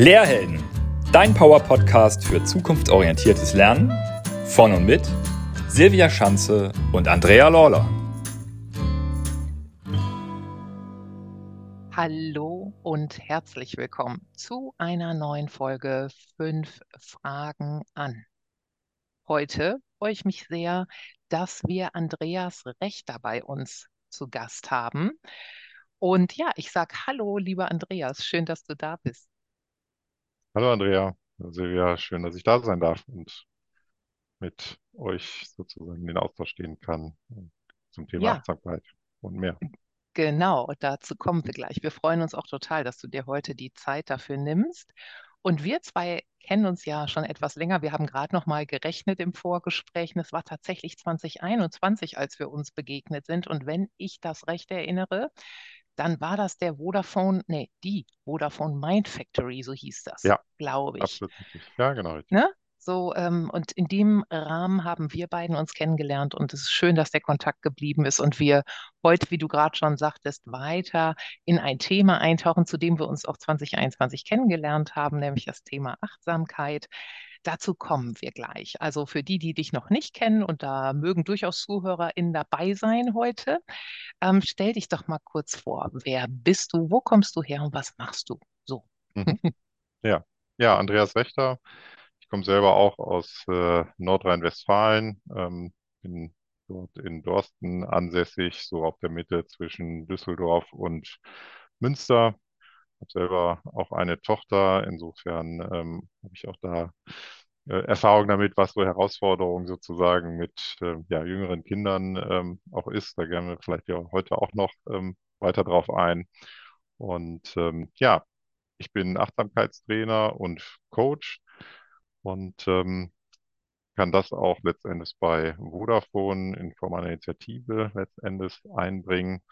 Lehrhelden, dein Power-Podcast für zukunftsorientiertes Lernen von und mit Silvia Schanze und Andrea Lawler. Hallo und herzlich willkommen zu einer neuen Folge 5 Fragen an. Heute freue ich mich sehr, dass wir Andreas Rechter bei uns zu Gast haben. Und ja, ich sage Hallo, lieber Andreas, schön, dass du da bist. Hallo Andrea, Silvia, schön, dass ich da sein darf und mit euch sozusagen in den Austausch gehen kann zum Thema Ja, Achtsamkeit und mehr. genau, dazu kommen wir gleich. Wir freuen uns auch total, dass du dir heute die Zeit dafür nimmst. Und wir zwei kennen uns ja schon etwas länger. Wir haben gerade noch mal gerechnet im Vorgespräch. Und es war tatsächlich 2021, als wir uns begegnet sind. Und wenn ich das recht erinnere, dann war das der Vodafone, nee, die Vodafone Mind Factory, so hieß das, Ja, glaube ich. absolut. Ja, genau. Ne? So, ähm, und in dem Rahmen haben wir beiden uns kennengelernt und es ist schön, dass der Kontakt geblieben ist und wir heute, wie du gerade schon sagtest, weiter in ein Thema eintauchen, zu dem wir uns auch 2021 kennengelernt haben, nämlich das Thema Achtsamkeit. Dazu kommen wir gleich. Also für die, die dich noch nicht kennen, und da mögen durchaus ZuhörerInnen dabei sein heute, ähm, stell dich doch mal kurz vor. Wer bist du? Wo kommst du her und was machst du? So. Mhm. Ja, ja, Andreas Wächter. Ich komme selber auch aus äh, Nordrhein-Westfalen, ähm, bin dort in Dorsten ansässig, so auf der Mitte zwischen Düsseldorf und Münster. Habe selber auch eine Tochter, insofern ähm, habe ich auch da äh, Erfahrung damit, was so Herausforderungen sozusagen mit äh, ja, jüngeren Kindern ähm, auch ist. Da gehen wir vielleicht ja heute auch noch ähm, weiter drauf ein. Und ähm, ja, ich bin Achtsamkeitstrainer und Coach und ähm, kann das auch letztendlich bei Vodafone in Form einer Initiative letztendlich einbringen.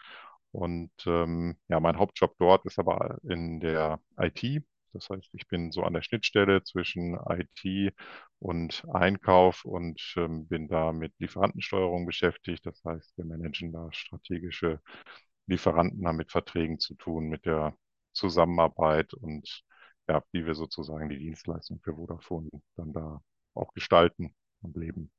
Und ähm, ja, mein Hauptjob dort ist aber in der IT. Das heißt, ich bin so an der Schnittstelle zwischen IT und Einkauf und ähm, bin da mit Lieferantensteuerung beschäftigt. Das heißt, wir managen da strategische Lieferanten, haben mit Verträgen zu tun, mit der Zusammenarbeit und ja, wie wir sozusagen die Dienstleistung für Vodafone dann da auch gestalten und leben.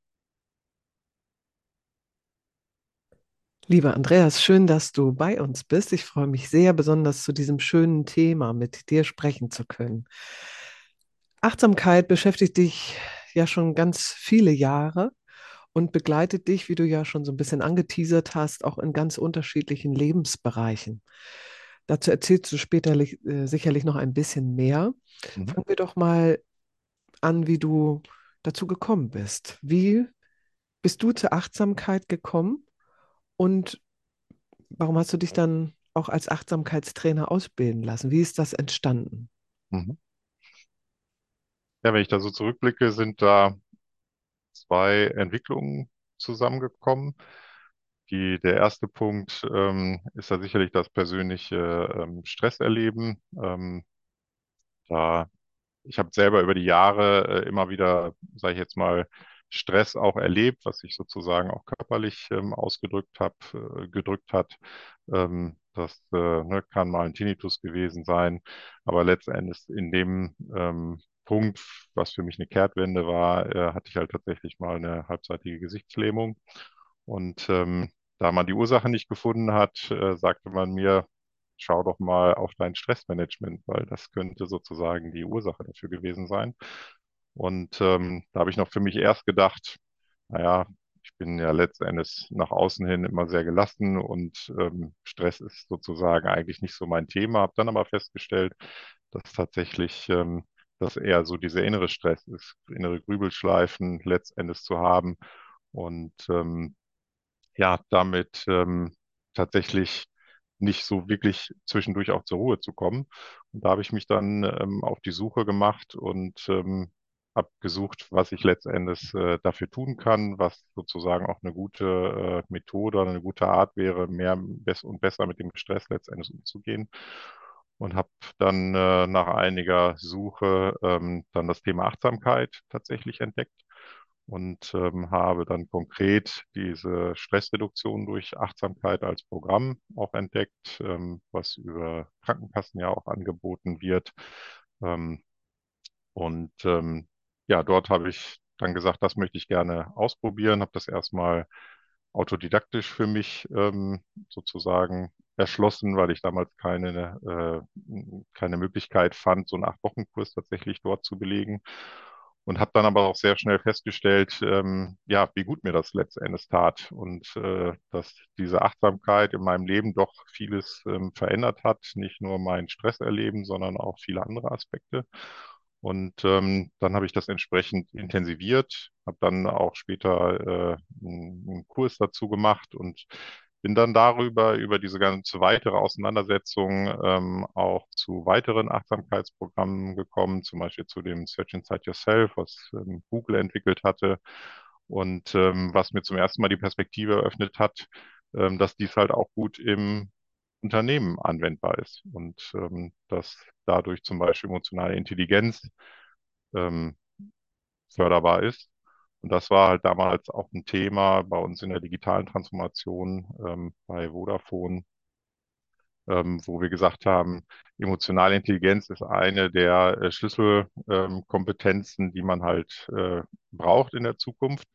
Lieber Andreas, schön, dass du bei uns bist. Ich freue mich sehr, besonders zu diesem schönen Thema mit dir sprechen zu können. Achtsamkeit beschäftigt dich ja schon ganz viele Jahre und begleitet dich, wie du ja schon so ein bisschen angeteasert hast, auch in ganz unterschiedlichen Lebensbereichen. Dazu erzählst du später äh, sicherlich noch ein bisschen mehr. Mhm. Fangen wir doch mal an, wie du dazu gekommen bist. Wie bist du zur Achtsamkeit gekommen und warum hast du dich dann auch als Achtsamkeitstrainer ausbilden lassen? Wie ist das entstanden? Mhm. Ja, wenn ich da so zurückblicke, sind da zwei Entwicklungen zusammengekommen. Die, der erste Punkt ähm, ist ja sicherlich das persönliche ähm, Stresserleben. Ähm, da ich habe selber über die Jahre äh, immer wieder, sage ich jetzt mal, Stress auch erlebt, was sich sozusagen auch körperlich ähm, ausgedrückt hab, äh, gedrückt hat. Ähm, das äh, ne, kann mal ein Tinnitus gewesen sein, aber letztendlich in dem ähm, Punkt, was für mich eine Kehrtwende war, äh, hatte ich halt tatsächlich mal eine halbseitige Gesichtslähmung. Und ähm, da man die Ursache nicht gefunden hat, äh, sagte man mir, schau doch mal auf dein Stressmanagement, weil das könnte sozusagen die Ursache dafür gewesen sein. Und ähm, da habe ich noch für mich erst gedacht, naja, ich bin ja letztendlich nach außen hin immer sehr gelassen und ähm, Stress ist sozusagen eigentlich nicht so mein Thema. Habe dann aber festgestellt, dass tatsächlich ähm, das eher so dieser innere Stress ist, innere Grübelschleifen letztendlich zu haben und ähm, ja, damit ähm, tatsächlich nicht so wirklich zwischendurch auch zur Ruhe zu kommen. Und da habe ich mich dann ähm, auf die Suche gemacht und ähm, habe gesucht, was ich letztendlich äh, dafür tun kann, was sozusagen auch eine gute äh, Methode oder eine gute Art wäre, mehr bess und besser mit dem Stress letztendlich umzugehen. Und habe dann äh, nach einiger Suche ähm, dann das Thema Achtsamkeit tatsächlich entdeckt und ähm, habe dann konkret diese Stressreduktion durch Achtsamkeit als Programm auch entdeckt, ähm, was über Krankenkassen ja auch angeboten wird. Ähm, und ähm, ja, dort habe ich dann gesagt, das möchte ich gerne ausprobieren, habe das erstmal autodidaktisch für mich ähm, sozusagen erschlossen, weil ich damals keine, äh, keine Möglichkeit fand, so einen Acht-Wochen-Kurs tatsächlich dort zu belegen. Und habe dann aber auch sehr schnell festgestellt, ähm, ja, wie gut mir das letztendlich tat und äh, dass diese Achtsamkeit in meinem Leben doch vieles ähm, verändert hat, nicht nur mein Stresserleben, sondern auch viele andere Aspekte. Und ähm, dann habe ich das entsprechend intensiviert, habe dann auch später äh, einen, Kurs dazu gemacht und bin dann darüber, über diese ganze weitere Auseinandersetzung ähm, auch zu weiteren Achtsamkeitsprogrammen gekommen, zum Beispiel zu dem Search Inside Yourself, was ähm, Google entwickelt hatte und ähm, was mir zum ersten Mal die Perspektive eröffnet hat, ähm, dass dies halt auch gut im Unternehmen anwendbar ist und ähm, dass dadurch zum Beispiel emotionale Intelligenz ähm, förderbar ist. Und das war halt damals auch ein Thema bei uns in der digitalen Transformation ähm, bei Vodafone, ähm, wo wir gesagt haben, emotionale Intelligenz ist eine der äh, Schlüsselkompetenzen, die man halt äh, braucht in der Zukunft.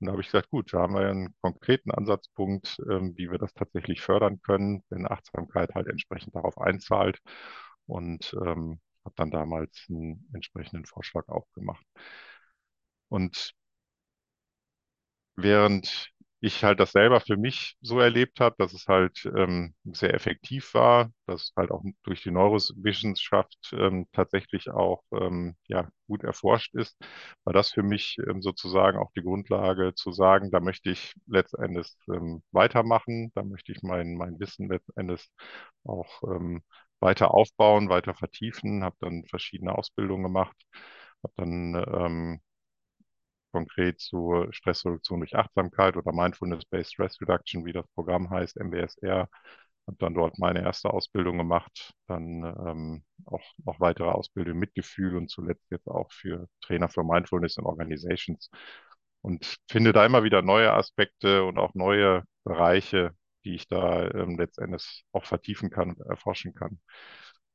Und da habe ich gesagt, gut, da haben wir einen konkreten Ansatzpunkt, ähm, wie wir das tatsächlich fördern können, wenn Achtsamkeit halt entsprechend darauf einzahlt. Und ähm, habe dann damals einen entsprechenden Vorschlag auch gemacht. Und während ich halt das selber für mich so erlebt habe, dass es halt ähm, sehr effektiv war, dass halt auch durch die Neurowissenschaft ähm, tatsächlich auch ähm, ja, gut erforscht ist, war das für mich ähm, sozusagen auch die Grundlage zu sagen, da möchte ich letztendlich ähm, weitermachen, da möchte ich mein, mein Wissen letztendlich auch ähm, weiter aufbauen, weiter vertiefen, habe dann verschiedene Ausbildungen gemacht, habe dann konkret zur Stressreduktion durch Achtsamkeit oder Mindfulness-Based Stress Reduction, wie das Programm heißt, MBSR. Habe dann dort meine erste Ausbildung gemacht, dann ähm, auch noch weitere Ausbildungen mit Gefühl und zuletzt jetzt auch für Trainer für Mindfulness in Organizations. Und finde da immer wieder neue Aspekte und auch neue Bereiche, die ich da ähm, letztendlich auch vertiefen kann erforschen kann.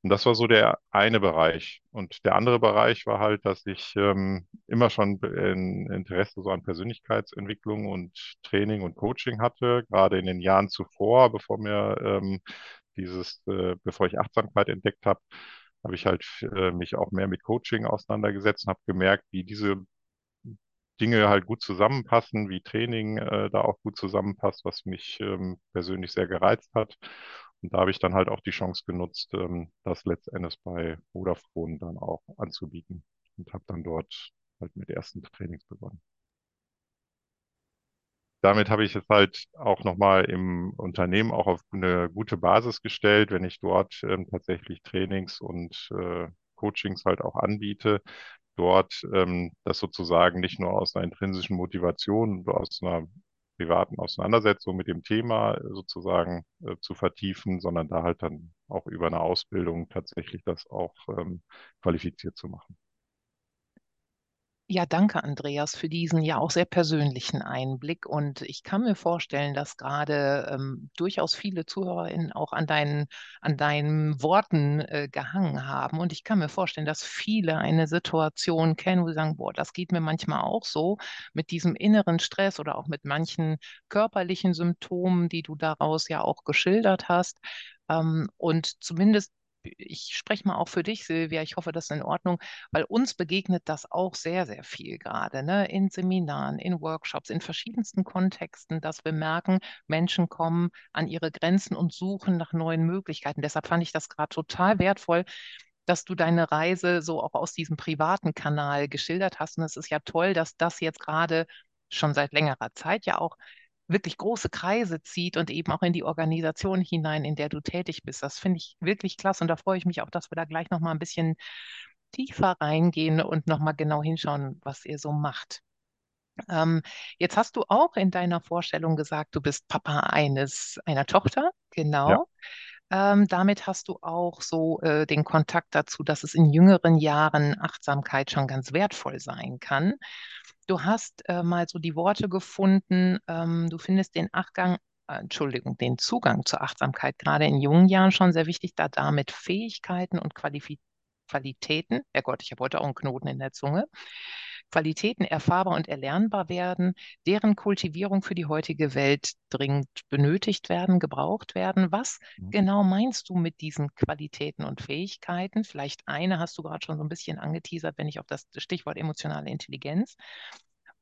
Und das war so der eine Bereich. Und der andere Bereich war halt, dass ich ähm, immer schon ein Interesse so an Persönlichkeitsentwicklung und Training und Coaching hatte, gerade in den Jahren zuvor, bevor mir ähm, dieses, äh, bevor ich Achtsamkeit entdeckt habe, habe ich halt äh, mich auch mehr mit Coaching auseinandergesetzt und habe gemerkt, wie diese Dinge halt gut zusammenpassen, wie Training äh, da auch gut zusammenpasst, was mich ähm, persönlich sehr gereizt hat. Und da habe ich dann halt auch die Chance genutzt, ähm, das letztendlich bei Vodafone dann auch anzubieten und habe dann dort halt mit ersten Trainings begonnen. Damit habe ich es halt auch nochmal im Unternehmen auch auf eine gute Basis gestellt, wenn ich dort ähm, tatsächlich Trainings und äh, Coachings halt auch anbiete, dort ähm, das sozusagen nicht nur aus einer intrinsischen Motivation, aus einer privaten Auseinandersetzung mit dem Thema äh, sozusagen äh, zu vertiefen, sondern da halt dann auch über eine Ausbildung tatsächlich das auch ähm, qualifiziert zu machen. Ja, danke, Andreas, für diesen ja auch sehr persönlichen Einblick. Und ich kann mir vorstellen, dass gerade ähm, durchaus viele ZuhörerInnen auch an deinen, an deinen Worten äh, gehangen haben. Und ich kann mir vorstellen, dass viele eine Situation kennen, wo sie sagen, boah, das geht mir manchmal auch so mit diesem inneren Stress oder auch mit manchen körperlichen Symptomen, die du daraus ja auch geschildert hast. Ähm, und zumindest ich spreche mal auch für dich, Silvia, ich hoffe, das ist in Ordnung, weil uns begegnet das auch sehr, sehr viel gerade, ne? in Seminaren, in Workshops, in verschiedensten Kontexten, dass wir merken, Menschen kommen an ihre Grenzen und suchen nach neuen Möglichkeiten. Deshalb fand ich das gerade total wertvoll, dass du deine Reise so auch aus diesem privaten Kanal geschildert hast. Und es ist ja toll, dass das jetzt gerade schon seit längerer Zeit ja auch wirklich große Kreise zieht und eben auch in die Organisation hinein, in der du tätig bist. Das finde ich wirklich klasse und da freue ich mich auch, dass wir da gleich noch mal ein bisschen tiefer reingehen und noch mal genau hinschauen, was ihr so macht. Ähm, jetzt hast du auch in deiner Vorstellung gesagt, du bist Papa eines einer Tochter, genau. Ja. Ähm, damit hast du auch so äh, den Kontakt dazu, dass es in jüngeren Jahren Achtsamkeit schon ganz wertvoll sein kann. Du hast äh, mal so die Worte gefunden, ähm, du findest den Achtgang, äh, Entschuldigung, den Zugang zur Achtsamkeit gerade in jungen Jahren schon sehr wichtig, da damit Fähigkeiten und Qualifikationen Qualitäten, Herrgott, ich habe heute auch einen Knoten in der Zunge, Qualitäten erfahrbar und erlernbar werden, deren Kultivierung für die heutige Welt dringend benötigt werden, gebraucht werden. Was mhm. genau meinst du mit diesen Qualitäten und Fähigkeiten? Vielleicht eine hast du gerade schon so ein bisschen angeteasert, wenn ich auf das Stichwort emotionale Intelligenz.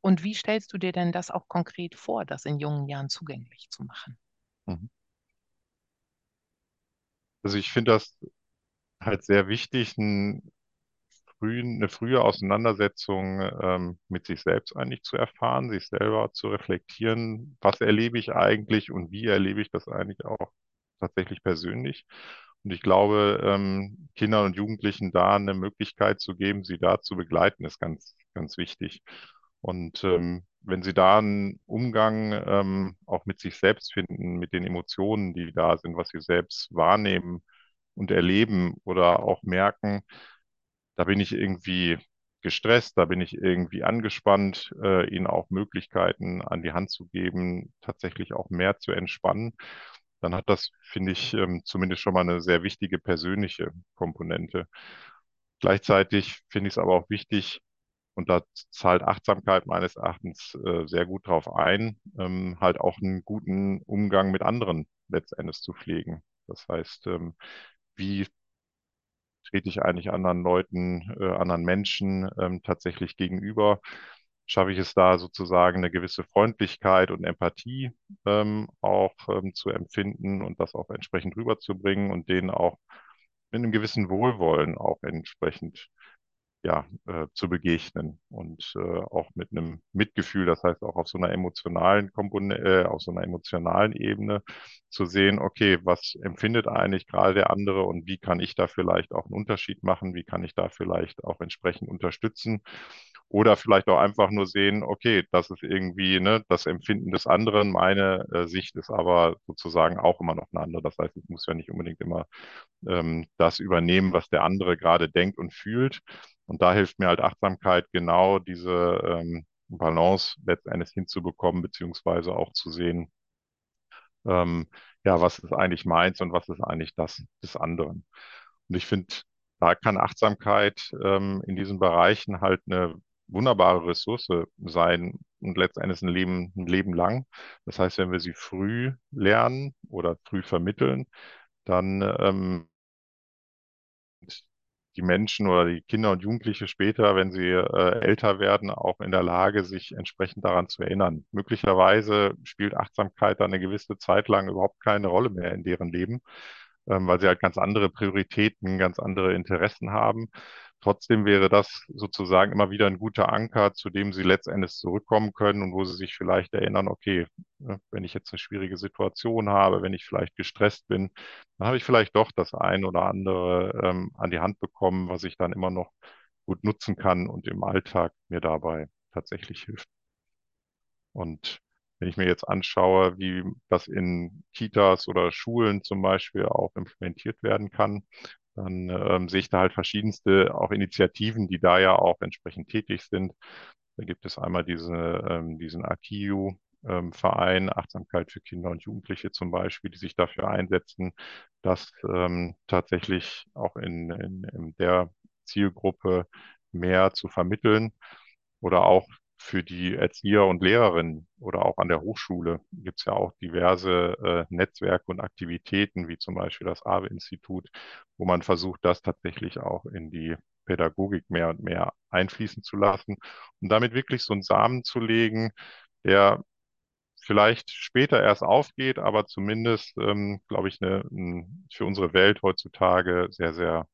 Und wie stellst du dir denn das auch konkret vor, das in jungen Jahren zugänglich zu machen? Mhm. Also ich finde das halt sehr wichtig, ein frühen, eine frühe Auseinandersetzung ähm, mit sich selbst eigentlich zu erfahren, sich selber zu reflektieren, was erlebe ich eigentlich und wie erlebe ich das eigentlich auch tatsächlich persönlich. Und ich glaube, ähm, Kindern und Jugendlichen da eine Möglichkeit zu geben, sie da zu begleiten, ist ganz, ganz wichtig. Und ähm, wenn sie da einen Umgang ähm, auch mit sich selbst finden, mit den Emotionen, die da sind, was sie selbst wahrnehmen und erleben oder auch merken, da bin ich irgendwie gestresst, da bin ich irgendwie angespannt, äh, ihnen auch Möglichkeiten an die Hand zu geben, tatsächlich auch mehr zu entspannen, dann hat das, finde ich, ähm, zumindest schon mal eine sehr wichtige persönliche Komponente. Gleichzeitig finde ich es aber auch wichtig, und da zahlt Achtsamkeit meines Erachtens äh, sehr gut drauf ein, ähm, halt auch einen guten Umgang mit anderen letztendlich zu pflegen. Das heißt, ähm, wie trete ich eigentlich anderen Leuten, äh, anderen Menschen ähm, tatsächlich gegenüber? Schaffe ich es da sozusagen eine gewisse Freundlichkeit und Empathie ähm, auch ähm, zu empfinden und das auch entsprechend rüberzubringen und denen auch mit einem gewissen Wohlwollen auch entsprechend ja, äh, zu begegnen und äh, auch mit einem Mitgefühl, das heißt auch auf so einer emotionalen Komponente, äh, auf so einer emotionalen Ebene zu sehen, okay, was empfindet eigentlich gerade der andere und wie kann ich da vielleicht auch einen Unterschied machen, wie kann ich da vielleicht auch entsprechend unterstützen oder vielleicht auch einfach nur sehen, okay, das ist irgendwie ne, das Empfinden des anderen, meine äh, Sicht ist aber sozusagen auch immer noch eine andere. Das heißt, ich muss ja nicht unbedingt immer ähm, das übernehmen, was der andere gerade denkt und fühlt, und da hilft mir halt Achtsamkeit genau diese ähm, Balance letztendlich hinzubekommen, beziehungsweise auch zu sehen, ähm, ja, was ist eigentlich meins und was ist eigentlich das des anderen. Und ich finde, da kann Achtsamkeit ähm, in diesen Bereichen halt eine wunderbare Ressource sein und letztendlich ein Leben, ein Leben lang. Das heißt, wenn wir sie früh lernen oder früh vermitteln, dann ähm, die Menschen oder die Kinder und Jugendliche später, wenn sie äh, älter werden, auch in der Lage, sich entsprechend daran zu erinnern. Möglicherweise spielt Achtsamkeit dann eine gewisse Zeit lang überhaupt keine Rolle mehr in deren Leben, ähm, weil sie halt ganz andere Prioritäten, ganz andere Interessen haben. Trotzdem wäre das sozusagen immer wieder ein guter Anker, zu dem Sie letztendlich zurückkommen können und wo Sie sich vielleicht erinnern, okay, ne, wenn ich jetzt eine schwierige Situation habe, wenn ich vielleicht gestresst bin, dann habe ich vielleicht doch das ein oder andere ähm, an die Hand bekommen, was ich dann immer noch gut nutzen kann und im Alltag mir dabei tatsächlich hilft. Und wenn ich mir jetzt anschaue, wie das in Kitas oder Schulen zum Beispiel auch implementiert werden kann, dann ähm, sehe ich da halt verschiedenste auch Initiativen, die da ja auch entsprechend tätig sind. Da gibt es einmal diese, ähm, diesen AKIU, ähm, Verein Achtsamkeit für Kinder und Jugendliche zum Beispiel, die sich dafür einsetzen, dass ähm, tatsächlich auch in, in, in der Zielgruppe mehr zu vermitteln oder auch für die Erzieher und Lehrerinnen oder auch an der Hochschule gibt es ja auch diverse äh, Netzwerke und Aktivitäten, wie zum Beispiel das AWE-Institut, wo man versucht, das tatsächlich auch in die Pädagogik mehr und mehr einfließen zu lassen und damit wirklich so einen Samen zu legen, der vielleicht später erst aufgeht, aber zumindest, ähm, glaube ich, eine, ein, für unsere Welt heutzutage sehr, sehr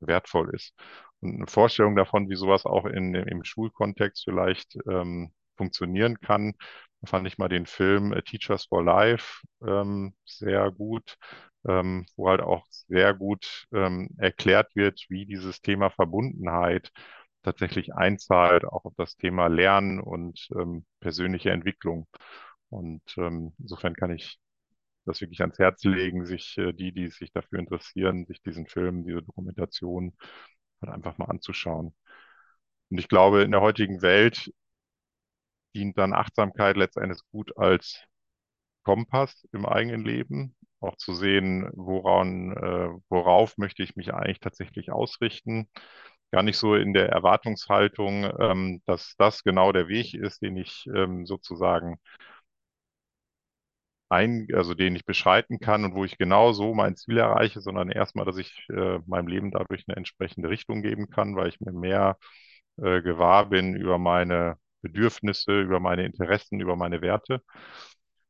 wertvoll ist eine Vorstellung davon, wie sowas auch in, im Schulkontext vielleicht ähm, funktionieren kann. Da fand ich mal den Film äh, Teachers for Life ähm, sehr gut, ähm, wo halt auch sehr gut ähm, erklärt wird, wie dieses Thema Verbundenheit tatsächlich einzahlt, auch auf das Thema Lernen und ähm, persönliche Entwicklung. Und ähm, insofern kann ich das wirklich ans Herz legen, sich äh, die, die sich dafür interessieren, sich diesen Film, diese Dokumentation halt einfach mal anzuschauen. Und ich glaube, in der heutigen Welt dient dann Achtsamkeit letztendlich gut als Kompass im eigenen Leben, auch zu sehen, woran, äh, worauf möchte ich mich eigentlich tatsächlich ausrichten. Gar nicht so in der Erwartungshaltung, ähm, dass das genau der Weg ist, den ich ähm, sozusagen ein, also den ich beschreiten kann und wo ich genau so mein Ziel erreiche, sondern erstmal, dass ich äh, meinem Leben dadurch eine entsprechende Richtung geben kann, weil ich mir mehr äh, gewahr bin über meine Bedürfnisse, über meine Interessen, über meine Werte.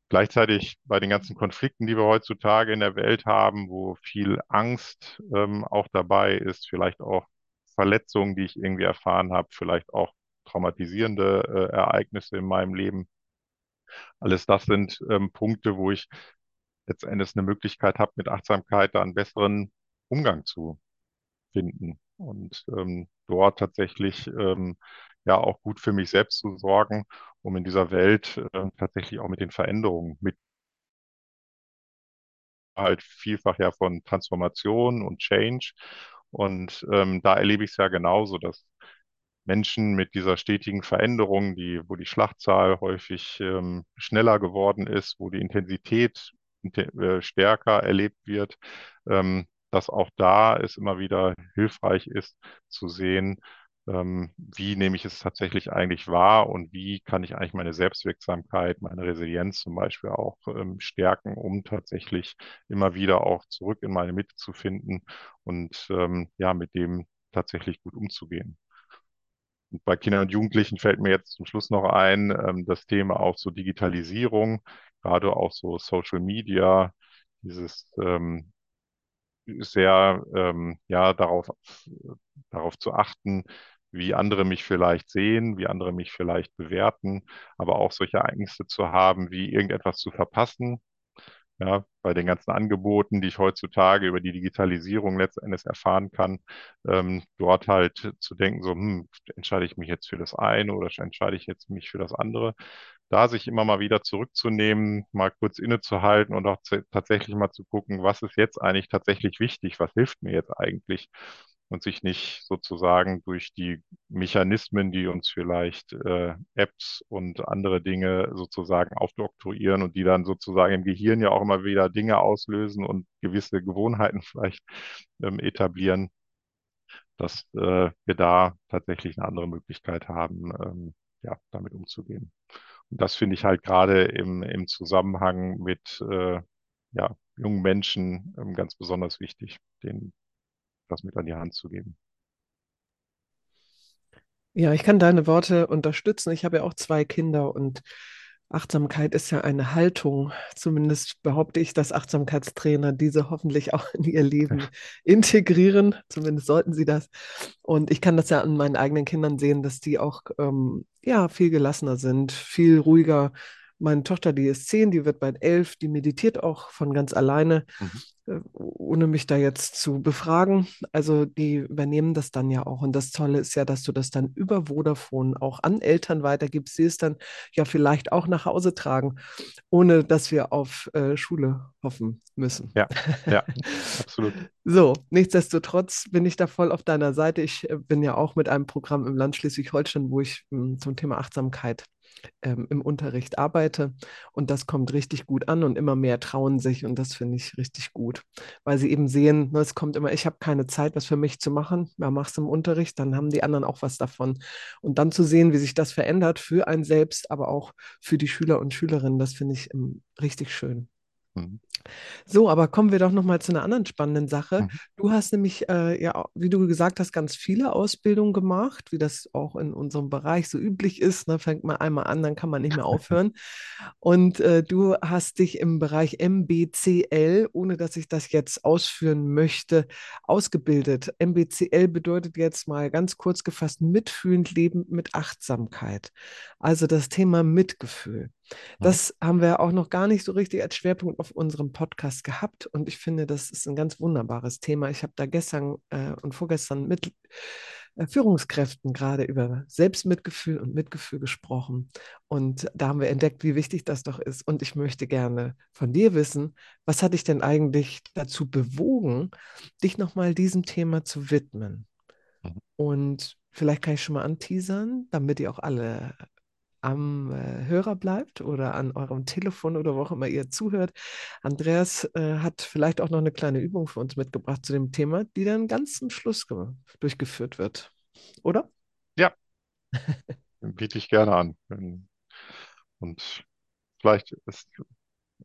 Gleichzeitig bei den ganzen Konflikten, die wir heutzutage in der Welt haben, wo viel Angst ähm, auch dabei ist, vielleicht auch Verletzungen, die ich irgendwie erfahren habe, vielleicht auch traumatisierende äh, Ereignisse in meinem Leben, alles das sind ähm, Punkte, wo ich letztendlich eine Möglichkeit habe, mit Achtsamkeit da einen besseren Umgang zu finden und ähm, dort tatsächlich ähm, ja auch gut für mich selbst zu sorgen, um in dieser Welt äh, tatsächlich auch mit den Veränderungen mit halt vielfach ja von Transformation und Change. Und ähm, da erlebe ich es ja genauso, dass Menschen mit dieser stetigen Veränderung, die, wo die Schlachtzahl häufig ähm, schneller geworden ist, wo die Intensität äh, stärker erlebt wird, ähm, dass auch da es immer wieder hilfreich ist zu sehen, ähm, wie nehme ich es tatsächlich eigentlich wahr und wie kann ich eigentlich meine Selbstwirksamkeit, meine Resilienz zum Beispiel auch ähm, stärken, um tatsächlich immer wieder auch zurück in meine Mitte zu finden und ähm, ja, mit dem tatsächlich gut umzugehen. Bei Kindern und Jugendlichen fällt mir jetzt zum Schluss noch ein, ähm, das Thema auch so Digitalisierung, gerade auch so Social Media, dieses ähm, sehr ähm, ja darauf darauf zu achten, wie andere mich vielleicht sehen, wie andere mich vielleicht bewerten, aber auch solche Ereignisse zu haben, wie irgendetwas zu verpassen, ja, bei den ganzen Angeboten, die ich heutzutage über die Digitalisierung letztendlich erfahren kann, ähm, dort halt zu denken, so, hm, entscheide ich mich jetzt für das eine oder entscheide ich jetzt mich für das andere. Da sich immer mal wieder zurückzunehmen, mal kurz innezuhalten und auch tatsächlich mal zu gucken, was ist jetzt eigentlich tatsächlich wichtig, was hilft mir jetzt eigentlich und sich nicht sozusagen durch die Mechanismen, die uns vielleicht äh, Apps und andere Dinge sozusagen aufdoktorieren und die dann sozusagen im Gehirn ja auch immer wieder Dinge auslösen und gewisse Gewohnheiten vielleicht ähm, etablieren, dass äh, wir da tatsächlich eine andere Möglichkeit haben, ähm, ja, damit umzugehen. Und das finde ich halt gerade im, im Zusammenhang mit äh, ja, jungen Menschen ähm, ganz besonders wichtig, den was mit an die Hand zu geben. Ja, ich kann deine Worte unterstützen. Ich habe ja auch zwei Kinder und Achtsamkeit ist ja eine Haltung. Zumindest behaupte ich, dass Achtsamkeitstrainer diese hoffentlich auch in ihr Leben integrieren. Zumindest sollten sie das. Und ich kann das ja an meinen eigenen Kindern sehen, dass die auch ähm, ja viel gelassener sind, viel ruhiger meine Tochter, die ist zehn, die wird bald elf, die meditiert auch von ganz alleine, mhm. Äh, ohne mich da jetzt zu befragen. Also die übernehmen das dann ja auch. Und das Tolle ist ja, dass du das dann über Vodafone auch an Eltern weitergibst, sie es dann ja vielleicht auch nach Hause tragen, ohne dass wir auf äh, Schule hoffen müssen. Ja, ja, absolut. So, nichtsdestotrotz bin ich da voll auf deiner Seite. Ich äh, bin ja auch mit einem Programm im Land Schleswig-Holstein, wo ich mh, hm, zum Thema Achtsamkeit ähm, im Unterricht arbeite. Und das kommt richtig gut an und immer mehr trauen sich und das finde ich richtig gut, weil sie eben sehen, ne, es kommt immer, ich habe keine Zeit, was für mich zu machen. Ja, machst du im Unterricht, dann haben die anderen auch was davon. Und dann zu sehen, wie sich das verändert für einen selbst, aber auch für die Schüler und Schülerinnen, das finde ich ähm, richtig schön. Mhm. So, aber kommen wir doch noch mal zu einer anderen spannenden Sache. Mhm. Du hast nämlich, äh, ja, wie du gesagt hast, ganz viele Ausbildungen gemacht, wie das auch in unserem Bereich so üblich ist. Ne? Fängt man einmal an, dann kann man nicht mehr aufhören. Und äh, du hast dich im Bereich MBCL, ohne dass ich das jetzt ausführen möchte, ausgebildet. MBCL bedeutet jetzt mal ganz kurz gefasst mitfühlend leben mit Achtsamkeit. Also das Thema Mitgefühl. Das haben wir auch noch gar nicht so richtig als Schwerpunkt auf unserem Podcast gehabt und ich finde, das ist ein ganz wunderbares Thema. Ich habe da gestern äh, und vorgestern mit äh, Führungskräften gerade über Selbstmitgefühl und Mitgefühl gesprochen und da haben wir entdeckt, wie wichtig das doch ist und ich möchte gerne von dir wissen, was hat dich denn eigentlich dazu bewogen, dich nochmal diesem Thema zu widmen? Mhm. Und vielleicht kann ich schon mal anteasern, damit ihr auch alle am äh, Hörer bleibt oder an eurem Telefon oder wo auch immer ihr zuhört. Andreas äh, hat vielleicht auch noch eine kleine Übung für uns mitgebracht zu dem Thema, die dann ganz zum Schluss durchgeführt wird. Oder? Ja, biete ich gerne an. Und vielleicht ist,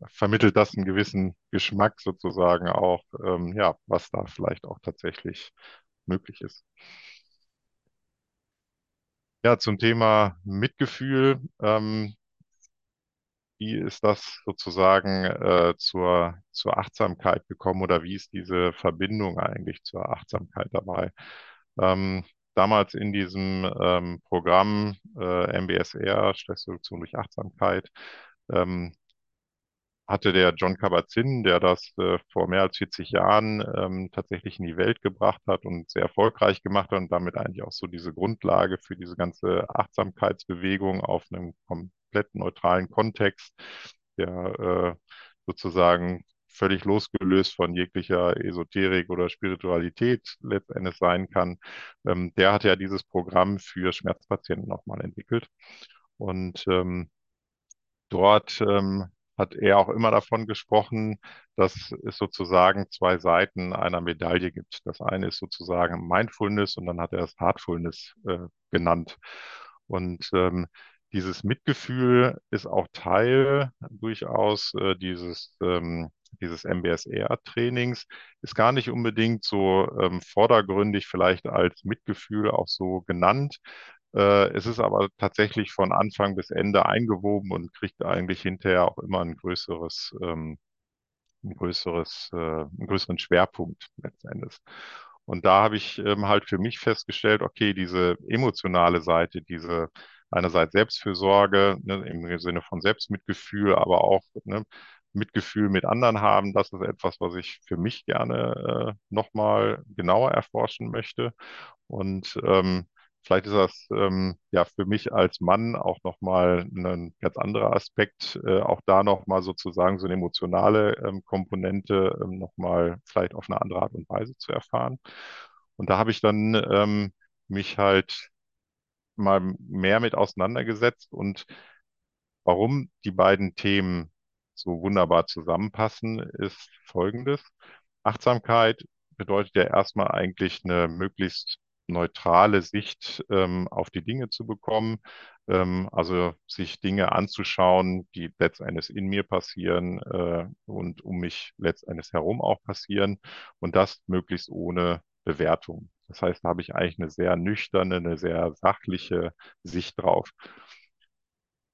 vermittelt das einen gewissen Geschmack sozusagen auch, ähm, ja, was da vielleicht auch tatsächlich möglich ist. Ja, zum Thema Mitgefühl. Ähm, wie ist das sozusagen äh, zur, zur Achtsamkeit gekommen oder wie ist diese Verbindung eigentlich zur Achtsamkeit dabei? Ähm, damals in diesem ähm, Programm äh, MBSR, Stressreduktion durch Achtsamkeit, ähm, hatte der John Kabat-Zinn, der das äh, vor mehr als 40 Jahren ähm, tatsächlich in die Welt gebracht hat und sehr erfolgreich gemacht hat und damit eigentlich auch so diese Grundlage für diese ganze Achtsamkeitsbewegung auf einem komplett neutralen Kontext, der äh, sozusagen völlig losgelöst von jeglicher Esoterik oder Spiritualität letztendlich sein kann. Ähm, der hat ja dieses Programm für Schmerzpatienten nochmal entwickelt. Und ähm, dort ähm, hat er auch immer davon gesprochen, dass es sozusagen zwei Seiten einer Medaille gibt. Das eine ist sozusagen Mindfulness und dann hat er es Heartfulness äh, genannt. Und ähm, dieses Mitgefühl ist auch Teil durchaus äh, dieses, ähm, dieses MBSR-Trainings, ist gar nicht unbedingt so ähm, vordergründig vielleicht als Mitgefühl auch so genannt, es ist aber tatsächlich von Anfang bis Ende eingewoben und kriegt eigentlich hinterher auch immer ein größeres, ähm, ein größeres, äh, einen größeren Schwerpunkt letztendlich. Und da habe ich ähm, halt für mich festgestellt, okay, diese emotionale Seite, diese einerseits Selbstfürsorge ne, im Sinne von Selbstmitgefühl, aber auch ne, Mitgefühl mit anderen haben, das ist etwas, was ich für mich gerne äh, nochmal genauer erforschen möchte. Und ähm, Vielleicht ist das ähm, ja für mich als Mann auch nochmal ein ganz anderer Aspekt, äh, auch da nochmal sozusagen so eine emotionale ähm, Komponente ähm, nochmal vielleicht auf eine andere Art und Weise zu erfahren. Und da habe ich dann ähm, mich halt mal mehr mit auseinandergesetzt und warum die beiden Themen so wunderbar zusammenpassen, ist folgendes. Achtsamkeit bedeutet ja erstmal eigentlich eine möglichst neutrale Sicht ähm, auf die Dinge zu bekommen, ähm, also sich Dinge anzuschauen, die letztendlich in mir passieren äh, und um mich letztendlich herum auch passieren und das möglichst ohne Bewertung. Das heißt, da habe ich eigentlich eine sehr nüchterne, eine sehr sachliche Sicht drauf.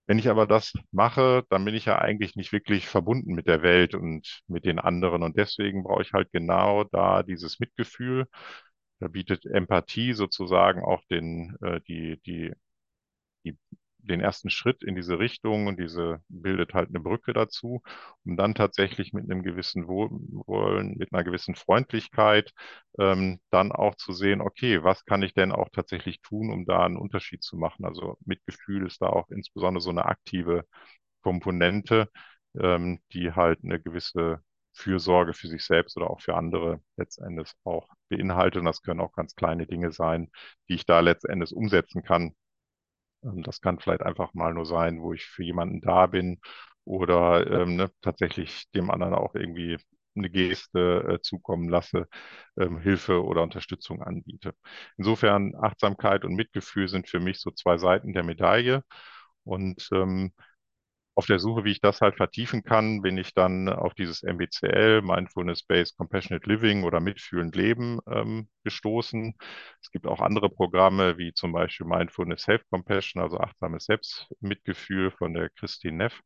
Wenn ich aber das mache, dann bin ich ja eigentlich nicht wirklich verbunden mit der Welt und mit den anderen. Und deswegen brauche ich halt genau da dieses Mitgefühl, bietet Empathie sozusagen auch den, äh, die, die, die, den ersten Schritt in diese Richtung und diese bildet halt eine Brücke dazu, um dann tatsächlich mit einem gewissen Wohlwollen, mit einer gewissen Freundlichkeit ähm, dann auch zu sehen, okay, was kann ich denn auch tatsächlich tun, um da einen Unterschied zu machen? Also Mitgefühl ist da auch insbesondere so eine aktive Komponente, ähm, die halt eine gewisse Fürsorge für sich selbst oder auch für andere letztendlich auch beinhaltet. Und das können auch ganz kleine Dinge sein, die ich da letztendlich umsetzen kann. Ähm, das kann vielleicht einfach mal nur sein, wo ich für jemanden da bin oder ähm, ne, tatsächlich dem anderen auch irgendwie eine Geste äh, zukommen lasse, ähm, Hilfe oder Unterstützung anbiete. Insofern Achtsamkeit und Mitgefühl sind für mich so zwei Seiten der Medaille. Und ähm, auf der Suche, wie ich das halt vertiefen kann, bin ich dann auf dieses MBCL, Mindfulness-Based Compassionate Living oder Mitfühlend Leben ähm, gestoßen. Es gibt auch andere Programme, wie zum Beispiel Mindfulness Self-Compassion, also achtsames Selbstmitgefühl von der Christine Neff.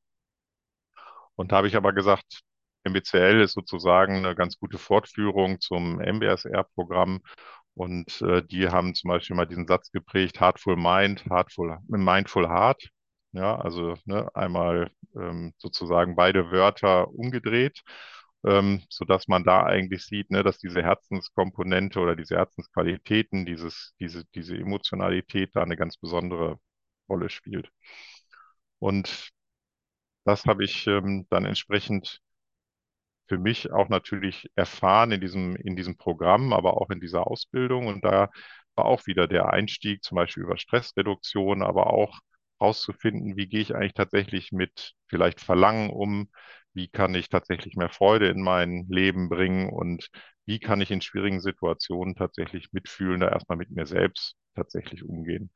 Und da habe ich aber gesagt, MBCL ist sozusagen eine ganz gute Fortführung zum MBSR-Programm. Und äh, die haben zum Beispiel mal diesen Satz geprägt, Heartful Mind, Heartful, Mindful Heart. Ja, also ne, einmal ähm, sozusagen beide Wörter umgedreht, ähm, so dass man da eigentlich sieht, ne, dass diese Herzenskomponente oder diese Herzensqualitäten, dieses, diese, diese Emotionalität da eine ganz besondere Rolle spielt. Und das habe ich ähm, dann entsprechend für mich auch natürlich erfahren in diesem, in diesem Programm, aber auch in dieser Ausbildung. Und da war auch wieder der Einstieg zum Beispiel über Stressreduktion, aber auch rauszufinden, wie gehe ich eigentlich tatsächlich mit vielleicht Verlangen um, wie kann ich tatsächlich mehr Freude in mein Leben bringen und wie kann ich in schwierigen Situationen tatsächlich mitfühlender erstmal mit mir selbst tatsächlich umgehen.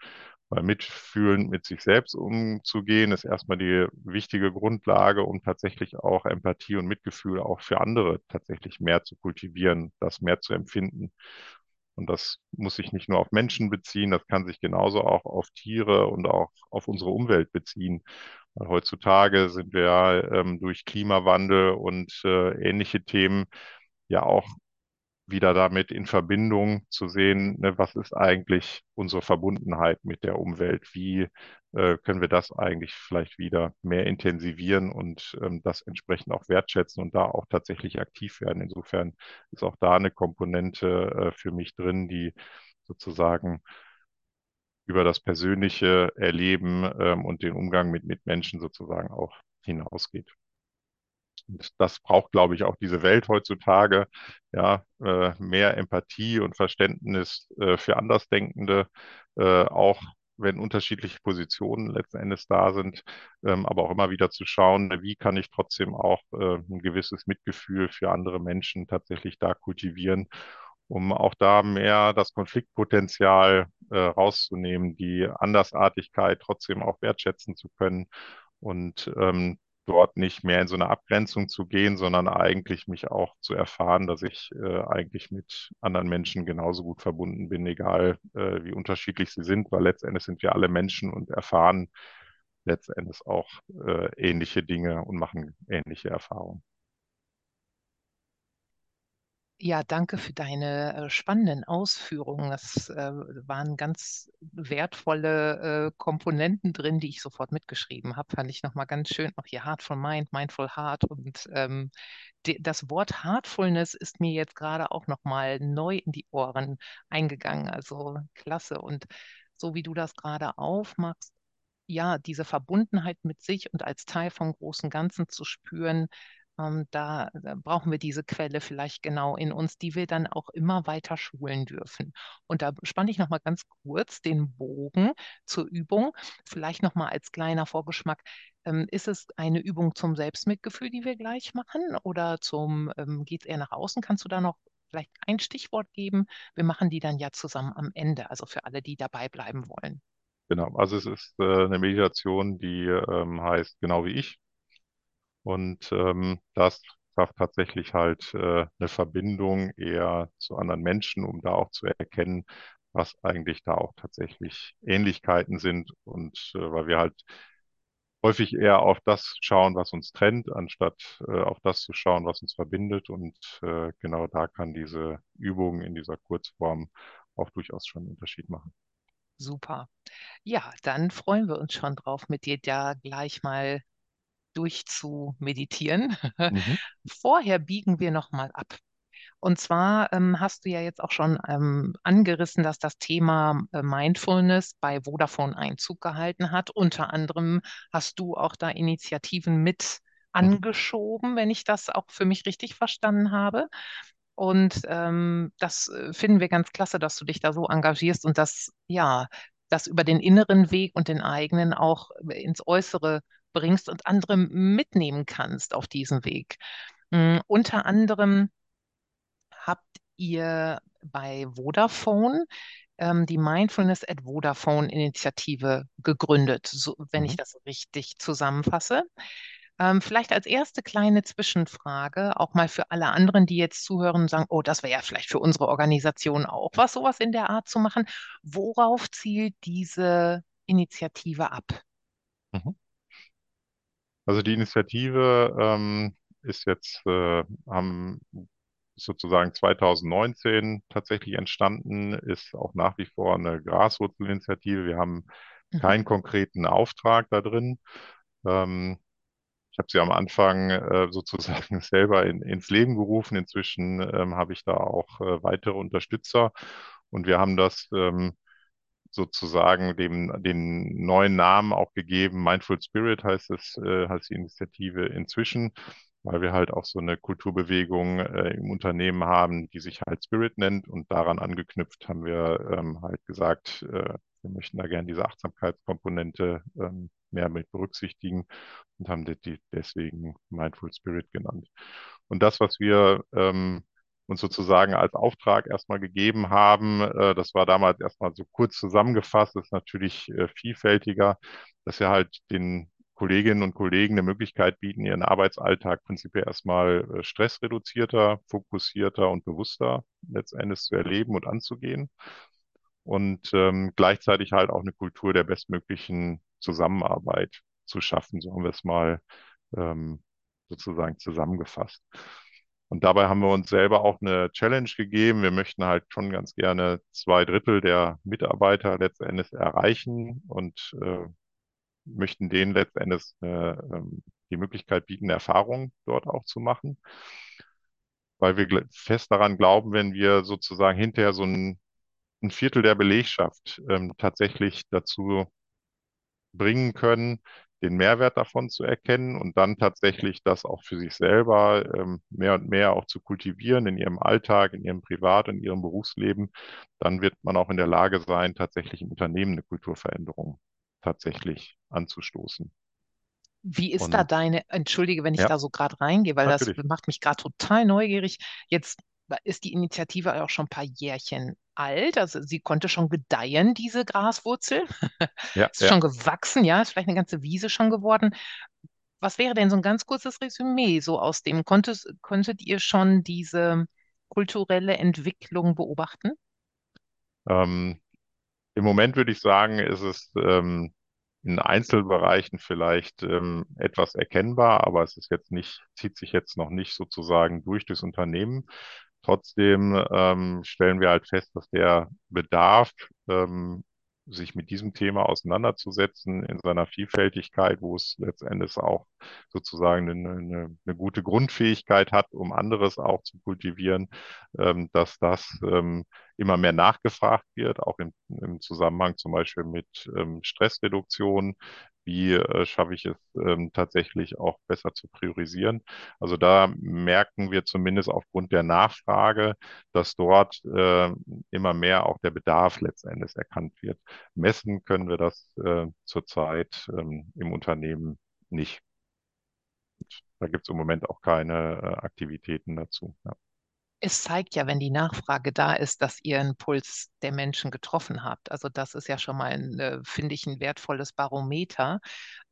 Weil mitfühlend mit sich selbst umzugehen, ist erstmal die wichtige Grundlage, um tatsächlich auch Empathie und Mitgefühl auch für andere tatsächlich mehr zu kultivieren, das mehr zu empfinden. Und das muss sich nicht nur auf Menschen beziehen, das kann sich genauso auch auf Tiere und auch auf unsere Umwelt beziehen. Weil heutzutage sind wir ähm, durch Klimawandel und äh, ähnliche Themen ja auch wieder damit in Verbindung zu sehen, ne, was ist eigentlich unsere Verbundenheit mit der Umwelt? Wie äh, können wir das eigentlich vielleicht wieder mehr intensivieren und ähm, das entsprechend auch wertschätzen und da auch tatsächlich aktiv werden? Insofern ist auch da eine Komponente äh, für mich drin, die sozusagen über das persönliche Erleben ähm, und den Umgang mit Mitmenschen sozusagen auch hinausgeht. Und das braucht, glaube ich, auch diese Welt heutzutage. Ja, äh, mehr Empathie und Verständnis äh, für Andersdenkende, äh, auch wenn unterschiedliche Positionen letzten Endes da sind, ähm, aber auch immer wieder zu schauen, wie kann ich trotzdem auch äh, ein gewisses Mitgefühl für andere Menschen tatsächlich da kultivieren, um auch da mehr das Konfliktpotenzial äh, rauszunehmen, die Andersartigkeit trotzdem auch wertschätzen zu können und ähm, dort nicht mehr in so eine Abgrenzung zu gehen, sondern eigentlich mich auch zu erfahren, dass ich äh, eigentlich mit anderen Menschen genauso gut verbunden bin, egal äh, wie unterschiedlich sie sind, weil letztendlich sind wir alle Menschen und erfahren letztendlich auch äh, ähnliche Dinge und machen ähnliche Erfahrungen. Ja, danke für deine äh, spannenden Ausführungen. Das äh, waren ganz wertvolle äh, Komponenten drin, die ich sofort mitgeschrieben habe. Fand ich nochmal ganz schön. Auch hier Heartful Mind, Mindful Heart. Und ähm, die, das Wort Heartfulness ist mir jetzt gerade auch nochmal neu in die Ohren eingegangen. Also klasse. Und so wie du das gerade aufmachst, ja, diese Verbundenheit mit sich und als Teil vom großen Ganzen zu spüren, ähm, da, brauchen wir diese Quelle vielleicht genau in uns, die wir dann auch immer weiter schulen dürfen. Und da spanne ich noch mal ganz kurz den Bogen zur Übung. Vielleicht noch mal als kleiner Vorgeschmack. Ähm, ist es eine Übung zum Selbstmitgefühl, die wir gleich machen? Oder zum, ähm, geht es eher nach außen? Kannst du da noch vielleicht ein Stichwort geben? Wir machen die dann ja zusammen am Ende, also für alle, die dabei bleiben wollen. Genau, also es ist äh, eine Meditation, die ähm, heißt genau wie ich, und ähm, das schafft tatsächlich halt äh, eine Verbindung eher zu anderen Menschen, um da auch zu erkennen, was eigentlich da auch tatsächlich Ähnlichkeiten sind. Und äh, weil wir halt häufig eher auf das schauen, was uns trennt, anstatt äh, auf das zu schauen, was uns verbindet. Und äh, genau da kann diese Übung in dieser Kurzform auch durchaus schon einen Unterschied machen. Super. Ja, dann freuen wir uns schon drauf, mit dir da gleich mal durchzumeditieren. Mhm. Vorher biegen wir nochmal ab. Und zwar ähm, hast du ja jetzt auch schon ähm, angerissen, dass das Thema äh, Mindfulness bei Vodafone Einzug gehalten hat. Unter anderem hast du auch da Initiativen mit mhm. angeschoben, wenn ich das auch für mich richtig verstanden habe. Und ähm, das äh, finden wir ganz klasse, dass du dich da so engagierst und das, ja, das über den inneren Weg und den eigenen auch ins Äußere bringst und andere mitnehmen kannst auf diesem Weg. Mhm, unter anderem habt ihr bei Vodafone ähm, die Mindfulness at Vodafone Initiative gegründet, so, wenn mhm. ich das richtig zusammenfasse. Ähm, vielleicht als erste kleine Zwischenfrage, auch mal für alle anderen, die jetzt zuhören und sagen, oh, das wäre ja vielleicht für unsere Organisation auch was, sowas in der Art zu machen. Worauf zielt diese Initiative ab? Mhm. Also die Initiative ähm, ist jetzt, äh, haben sozusagen 2019 tatsächlich entstanden, ist auch nach wie vor eine Graswurzelinitiative. Wir haben mhm. keinen konkreten Auftrag da drin. Ähm, ich habe sie am Anfang äh, sozusagen selber in, ins Leben gerufen. Inzwischen ähm, habe ich da auch äh, weitere Unterstützer und wir haben das ähm, sozusagen dem, den neuen Namen auch gegeben. Mindful Spirit heißt es, äh, heißt die Initiative inzwischen, weil wir halt auch so eine Kulturbewegung äh, im Unternehmen haben, die sich halt Spirit nennt und daran angeknüpft haben wir ähm, halt gesagt, äh, wir möchten da gerne diese Achtsamkeitskomponente ähm, mehr mit berücksichtigen und haben die deswegen Mindful Spirit genannt. Und das, was wir ähm, uns sozusagen als Auftrag erstmal gegeben haben, äh, das war damals erstmal so kurz zusammengefasst, ist natürlich äh, vielfältiger, dass wir halt den Kolleginnen und Kollegen eine Möglichkeit bieten, ihren Arbeitsalltag prinzipiell erstmal äh, stressreduzierter, fokussierter und bewusster letztendlich zu erleben und anzugehen. Und ähm, gleichzeitig halt auch eine Kultur der bestmöglichen Zusammenarbeit zu schaffen. So haben wir es mal ähm, sozusagen zusammengefasst. Und dabei haben wir uns selber auch eine Challenge gegeben. Wir möchten halt schon ganz gerne zwei Drittel der Mitarbeiter letztendlich erreichen und äh, möchten denen letztendlich äh, die Möglichkeit bieten, Erfahrungen dort auch zu machen. Weil wir fest daran glauben, wenn wir sozusagen hinterher so ein, ein Viertel der Belegschaft ähm, tatsächlich dazu bringen können, den Mehrwert davon zu erkennen und dann tatsächlich das auch für sich selber ähm, mehr und mehr auch zu kultivieren in ihrem Alltag, in ihrem Privat, in ihrem Berufsleben, dann wird man auch in der Lage sein, tatsächlich im Unternehmen eine Kulturveränderung tatsächlich anzustoßen. Wie ist und, da deine, entschuldige, wenn ich ja, da so gerade reingehe, weil natürlich. das macht mich gerade total neugierig. Jetzt ist die Initiative auch schon ein paar Jährchen alt, also sie konnte schon gedeihen, diese Graswurzel. Ja, ist ja. schon gewachsen, ja, ist vielleicht eine ganze Wiese schon geworden. Was wäre denn so ein ganz kurzes Resümee so aus dem? Konntest, konntet ihr schon diese kulturelle Entwicklung beobachten? Ähm, Im Moment würde ich sagen, ist es ähm, in Einzelbereichen vielleicht ähm, etwas erkennbar, aber es ist jetzt nicht, zieht sich jetzt noch nicht sozusagen durch das Unternehmen. Trotzdem ähm, stellen wir halt fest, dass der Bedarf, ähm, sich mit diesem Thema auseinanderzusetzen in seiner Vielfältigkeit, wo es letztendlich auch sozusagen eine, eine, eine gute Grundfähigkeit hat, um anderes auch zu kultivieren, ähm, dass das ähm, immer mehr nachgefragt wird, auch im, im Zusammenhang zum Beispiel mit ähm, Stressreduktion, wie äh, schaffe ich es ähm, tatsächlich auch besser zu priorisieren. Also da merken wir zumindest aufgrund der Nachfrage, dass dort äh, immer mehr auch der Bedarf letztendlich erkannt wird. Messen können wir das äh, zurzeit ähm, im Unternehmen nicht. Da gibt es im Moment auch keine äh, Aktivitäten dazu. Ja es zeigt ja, wenn die Nachfrage da ist, dass ihr einen Puls der Menschen getroffen habt. Also das ist ja schon mal, ein, äh, finde ich, ein wertvolles Barometer.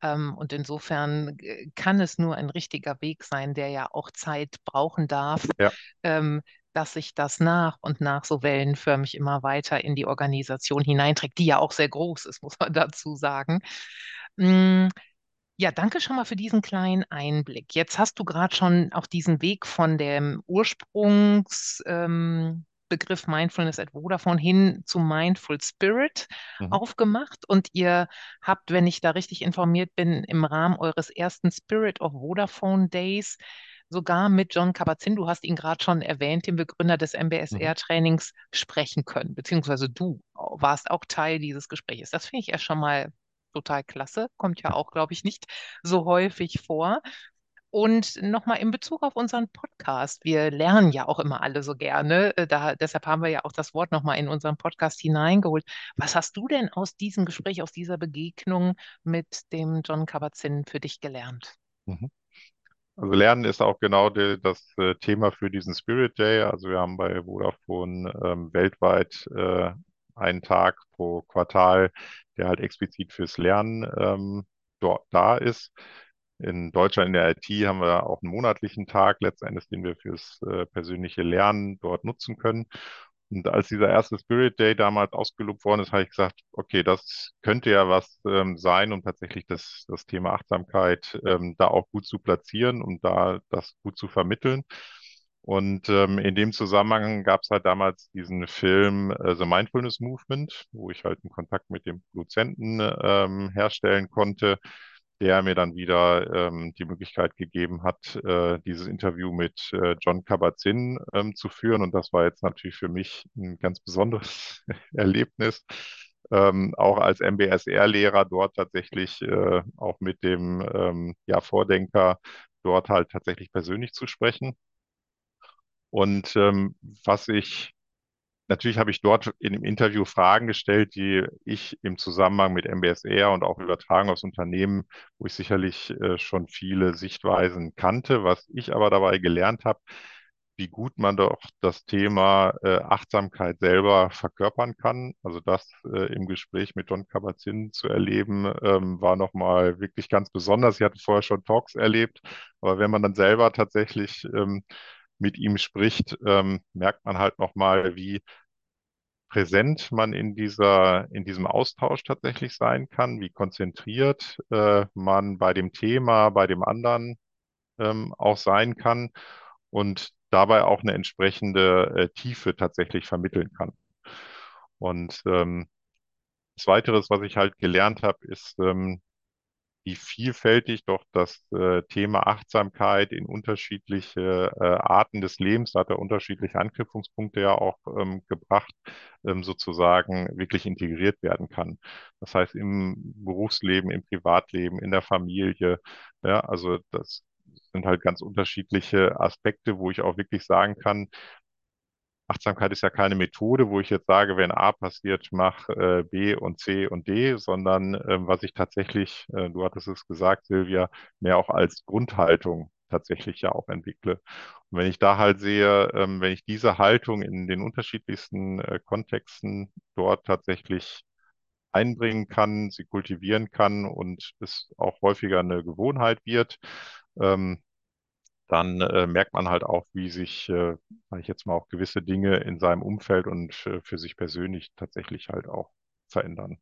Ähm, und insofern äh, kann es nur ein richtiger Weg sein, der ja auch Zeit brauchen darf, ja. ähm, dass sich das nach und nach so wellenförmig immer weiter in die Organisation hineinträgt, die ja auch sehr groß ist, muss man dazu sagen. Ja, danke schon mal für diesen kleinen Einblick. Jetzt hast du gerade schon auch diesen Weg von dem Ursprungsbegriff ähm, Mindfulness at Vodafone hin zu Mindful Spirit mhm. aufgemacht und ihr habt, wenn ich da richtig informiert bin, im Rahmen eures ersten Spirit of Vodafone Days sogar mit John Kabat-Zinn, du hast ihn gerade schon erwähnt, dem Begründer des MBSR-Trainings, mhm. sprechen können, beziehungsweise du warst auch Teil dieses Gesprächs. Das finde ich ja schon mal total klasse. Kommt ja auch, glaube ich, nicht so häufig vor. Und nochmal in Bezug auf unseren Podcast. Wir lernen ja auch immer alle so gerne. Äh, da, deshalb haben wir ja auch das Wort nochmal in unseren Podcast hineingeholt. Was hast du denn aus diesem Gespräch, aus dieser Begegnung mit dem John Kabat-Zinn für dich gelernt? Mhm. Also Lernen ist auch genau die, das äh, Thema für diesen Spirit Day. Also wir haben bei Vodafone ähm, weltweit äh, einen Tag pro Quartal, der halt explizit fürs Lernen ähm, dort da ist. In Deutschland in der IT haben wir auch einen monatlichen Tag letztendlich, den wir fürs äh, persönliche Lernen dort nutzen können. Und als dieser erste Spirit Day damals ausgelobt worden ist, habe ich gesagt, okay, das könnte ja was ähm, sein, um tatsächlich das, das Thema Achtsamkeit ähm, da auch gut zu platzieren und da das gut zu vermitteln. Und ähm, in dem Zusammenhang gab es halt damals diesen Film äh, The Mindfulness Movement, wo ich halt einen Kontakt mit dem Produzenten ähm, herstellen konnte, der mir dann wieder ähm, die Möglichkeit gegeben hat, äh, dieses Interview mit äh, John Kabat-Zinn ähm, zu führen. Und das war jetzt natürlich für mich ein ganz besonderes Erlebnis, ähm, auch als MBSR-Lehrer dort tatsächlich äh, auch mit dem ähm, ja, Vordenker dort halt tatsächlich persönlich zu sprechen. Und ähm, was ich natürlich habe ich dort in dem Interview Fragen gestellt, die ich im Zusammenhang mit MBSR und auch übertragen aus Unternehmen, wo ich sicherlich äh, schon viele Sichtweisen kannte. Was ich aber dabei gelernt habe, wie gut man doch das Thema äh, Achtsamkeit selber verkörpern kann. Also das äh, im Gespräch mit Don Kabat-Zinn zu erleben, ähm, war nochmal wirklich ganz besonders. Ich hatte vorher schon Talks erlebt, aber wenn man dann selber tatsächlich ähm, mit ihm spricht, ähm, merkt man halt nochmal, wie präsent man in dieser, in diesem Austausch tatsächlich sein kann, wie konzentriert äh, man bei dem Thema, bei dem anderen ähm, auch sein kann und dabei auch eine entsprechende äh, Tiefe tatsächlich vermitteln kann. Und ähm, das Weiteres, was ich halt gelernt habe, ist, ähm, wie vielfältig doch das äh, Thema Achtsamkeit in unterschiedliche äh, Arten des Lebens, da hat er unterschiedliche Anknüpfungspunkte ja auch ähm, gebracht, ähm, sozusagen wirklich integriert werden kann. Das heißt, im Berufsleben, im Privatleben, in der Familie, ja, also das sind halt ganz unterschiedliche Aspekte, wo ich auch wirklich sagen kann, Achtsamkeit ist ja keine Methode, wo ich jetzt sage, wenn A passiert, mach äh, B und C und D, sondern äh, was ich tatsächlich, äh, du hattest es gesagt, Silvia, mehr auch als Grundhaltung tatsächlich ja auch entwickle. Und wenn ich da halt sehe, ähm, wenn ich diese Haltung in den unterschiedlichsten äh, Kontexten dort tatsächlich einbringen kann, sie kultivieren kann und es auch häufiger eine Gewohnheit wird, ähm, dann äh, merkt man halt auch, wie sich, äh, sage ich jetzt mal, auch gewisse Dinge in seinem Umfeld und äh, für sich persönlich tatsächlich halt auch verändern.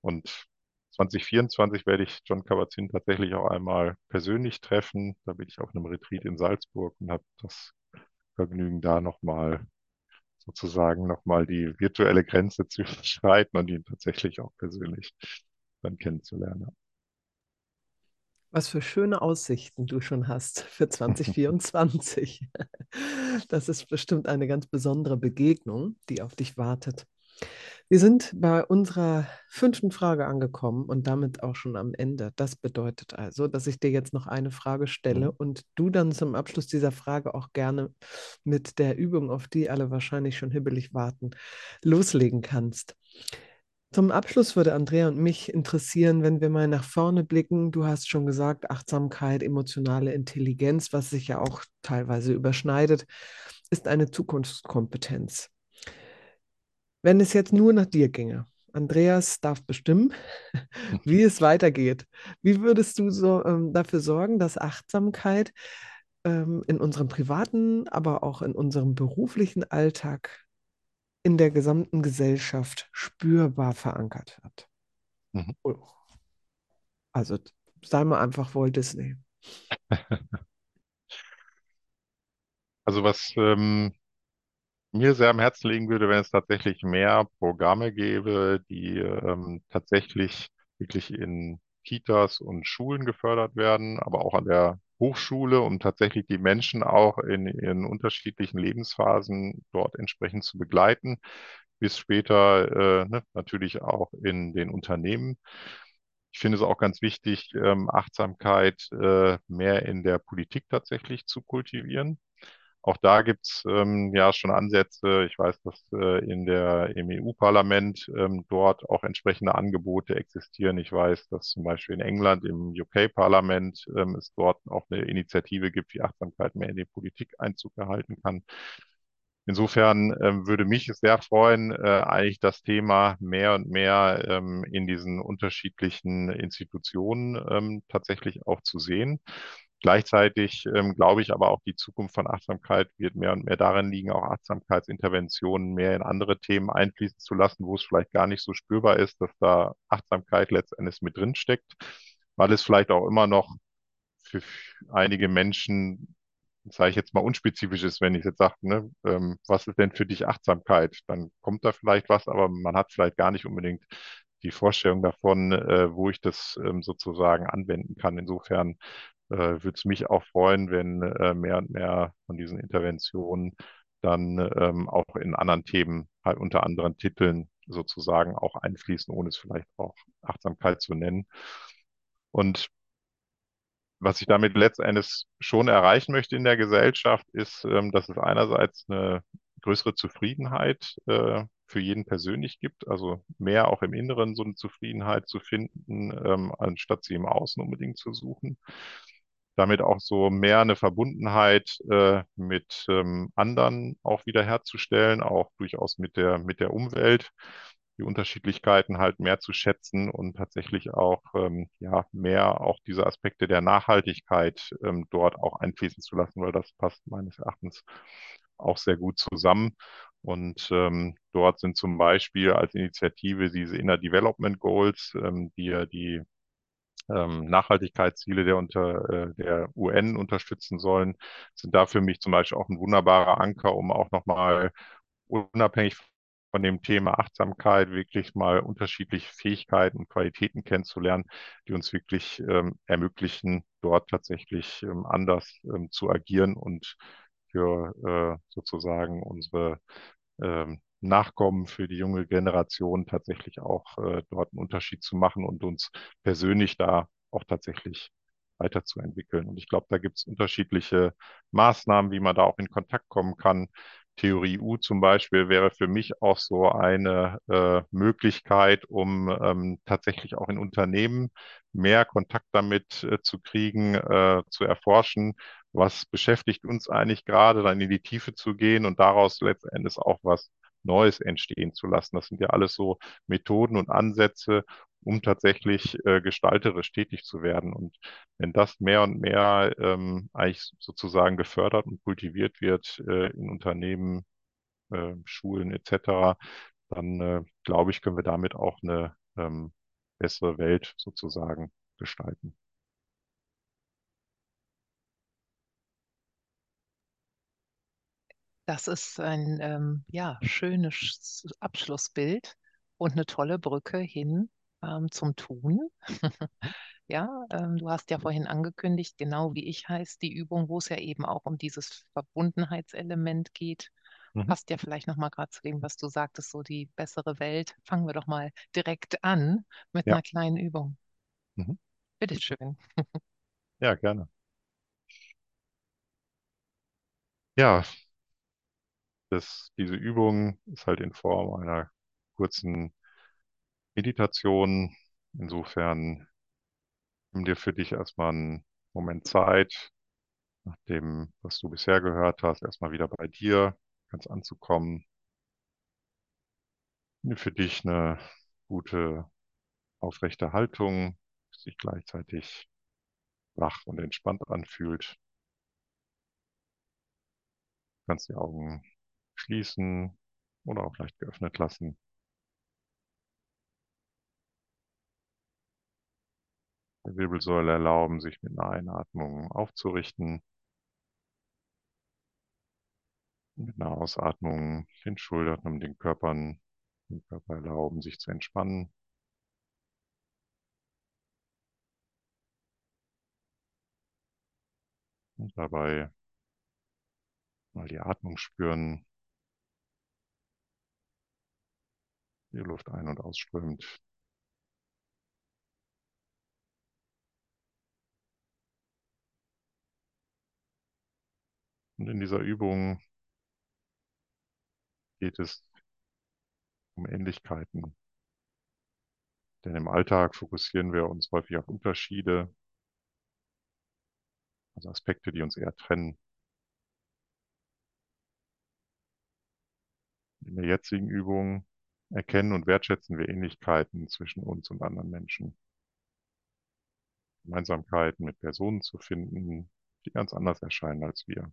Und 2024 werde ich John Kabat-Zinn tatsächlich auch einmal persönlich treffen. Da bin ich auf einem Retreat in Salzburg und habe das Vergnügen, da nochmal sozusagen nochmal die virtuelle Grenze zu überschreiten und ihn tatsächlich auch persönlich dann kennenzulernen. Was für schöne Aussichten du schon hast für 2024. Das ist bestimmt eine ganz besondere Begegnung, die auf dich wartet. Wir sind bei unserer fünften Frage angekommen und damit auch schon am Ende. Das bedeutet also, dass ich dir jetzt noch eine Frage stelle mhm. und du dann zum Abschluss dieser Frage auch gerne mit der Übung, auf die alle wahrscheinlich schon hibbelig warten, loslegen kannst. Zum Abschluss würde Andrea und mich interessieren, wenn wir mal nach vorne blicken. Du hast schon gesagt, Achtsamkeit, emotionale Intelligenz, was sich ja auch teilweise überschneidet, ist eine Zukunftskompetenz. Wenn es jetzt nur nach dir ginge, Andreas darf bestimmen, wie es weitergeht. Wie würdest du so ähm, dafür sorgen, dass Achtsamkeit ähm, in unserem privaten, aber auch in unserem beruflichen Alltag in der gesamten Gesellschaft spürbar verankert wird. Mhm. Oh. Also sei mal einfach Walt Disney. Also was ähm, mir sehr am Herzen liegen würde, wenn es tatsächlich mehr Programme gäbe, die ähm, tatsächlich wirklich in Kitas und Schulen gefördert werden, aber auch an der Hochschule, um tatsächlich die Menschen auch in ihren unterschiedlichen Lebensphasen dort entsprechend zu begleiten, bis später äh, ne, natürlich auch in den Unternehmen. Ich finde es auch ganz wichtig, ähm, Achtsamkeit äh, mehr in der Politik tatsächlich zu kultivieren. Auch da gibt's ähm, ja schon Ansätze. Ich weiß, dass äh, in der, im EU-Parlament ähm, dort auch entsprechende Angebote existieren. Ich weiß, dass zum Beispiel in England im UK-Parlament ähm, es dort auch eine Initiative gibt, wie Achtsamkeit mehr in die Politik Einzug erhalten kann. Insofern ähm, würde mich es sehr freuen, äh, eigentlich das Thema mehr und mehr ähm, in diesen unterschiedlichen Institutionen ähm, tatsächlich auch zu sehen. Gleichzeitig ähm, glaube ich aber auch, die Zukunft von Achtsamkeit wird mehr und mehr darin liegen, auch Achtsamkeitsinterventionen mehr in andere Themen einfließen zu lassen, wo es vielleicht gar nicht so spürbar ist, dass da Achtsamkeit letztendlich mit drin steckt, weil es vielleicht auch immer noch für einige Menschen, sage ich jetzt mal, unspezifisch ist, wenn ich jetzt sage, ne, ähm, was ist denn für dich Achtsamkeit? Dann kommt da vielleicht was, aber man hat vielleicht gar nicht unbedingt die Vorstellung davon, äh, wo ich das ähm, sozusagen anwenden kann. Insofern äh, würde es mich auch freuen, wenn äh, mehr und mehr von diesen Interventionen dann ähm, auch in anderen Themen, halt unter anderen Titeln sozusagen auch einfließen, ohne es vielleicht auch Achtsamkeit zu nennen. Und was ich damit letztendlich schon erreichen möchte in der Gesellschaft, ist, ähm, dass es einerseits eine größere Zufriedenheit äh, für jeden persönlich gibt, also mehr auch im Inneren so eine Zufriedenheit zu finden, ähm, anstatt sie im Außen unbedingt zu suchen. Damit auch so mehr eine Verbundenheit äh, mit ähm, anderen auch wiederherzustellen, auch durchaus mit der, mit der Umwelt die Unterschiedlichkeiten halt mehr zu schätzen und tatsächlich auch ähm, ja mehr auch diese Aspekte der Nachhaltigkeit ähm, dort auch einfließen zu lassen, weil das passt meines Erachtens auch sehr gut zusammen. Und ähm, dort sind zum Beispiel als Initiative diese Inner Development Goals, ähm, die ja die ähm, Nachhaltigkeitsziele der, unter, äh, der UN unterstützen sollen, sind da für mich zum Beispiel auch ein wunderbarer Anker, um auch nochmal unabhängig von dem Thema Achtsamkeit wirklich mal unterschiedliche Fähigkeiten und Qualitäten kennenzulernen, die uns wirklich ähm, ermöglichen, dort tatsächlich ähm, anders ähm, zu agieren und für äh, sozusagen unsere ähm, Nachkommen, für die junge Generation tatsächlich auch äh, dort einen Unterschied zu machen und uns persönlich da auch tatsächlich weiterzuentwickeln. Und ich glaube, da gibt es unterschiedliche Maßnahmen, wie man da auch in Kontakt kommen kann. Theorie U zum Beispiel wäre für mich auch so eine äh, Möglichkeit, um ähm, tatsächlich auch in Unternehmen mehr Kontakt damit äh, zu kriegen, äh, zu erforschen, was beschäftigt uns eigentlich gerade, dann in die Tiefe zu gehen und daraus letztendlich auch was Neues entstehen zu lassen. Das sind ja alles so Methoden und Ansätze, um tatsächlich äh, gestalterisch tätig zu werden. Und wenn das mehr und mehr ähm, eigentlich sozusagen gefördert und kultiviert wird äh, in Unternehmen, äh, Schulen etc., dann äh, glaube ich, können wir damit auch eine ähm, bessere Welt sozusagen gestalten. Das ist ein ähm, ja, schönes Abschlussbild und eine tolle Brücke hin ähm, zum Tun. ja, ähm, du hast ja vorhin angekündigt, genau wie ich heißt die Übung, wo es ja eben auch um dieses Verbundenheitselement geht. Mhm. Passt ja vielleicht nochmal gerade zu dem, was du sagtest, so die bessere Welt. Fangen wir doch mal direkt an mit Ja. einer kleinen Übung. Mhm. Bitteschön. Ja, gerne. Ja, das, diese Übung ist halt in Form einer kurzen Meditation. Insofern nimm dir für dich erstmal einen Moment Zeit, nach dem, was du bisher gehört hast, erstmal wieder bei dir ganz anzukommen. Nimm für dich eine gute, aufrechte Haltung, die sich gleichzeitig wach und entspannt anfühlt. Du kannst die Augen schließen oder auch leicht geöffnet lassen. Wirbelsäule erlauben, sich mit einer Einatmung aufzurichten. Mit einer Ausatmung den Schultern und den Körpern, den Körper erlauben, sich zu entspannen. Und dabei mal die Atmung spüren, die Luft ein- und ausströmt. Und in dieser Übung geht es um Ähnlichkeiten. Denn im Alltag fokussieren wir uns häufig auf Unterschiede, also Aspekte, die uns eher trennen. In der jetzigen Übung erkennen und wertschätzen wir Ähnlichkeiten zwischen uns und anderen Menschen. Gemeinsamkeiten mit Personen zu finden, die ganz anders erscheinen als wir.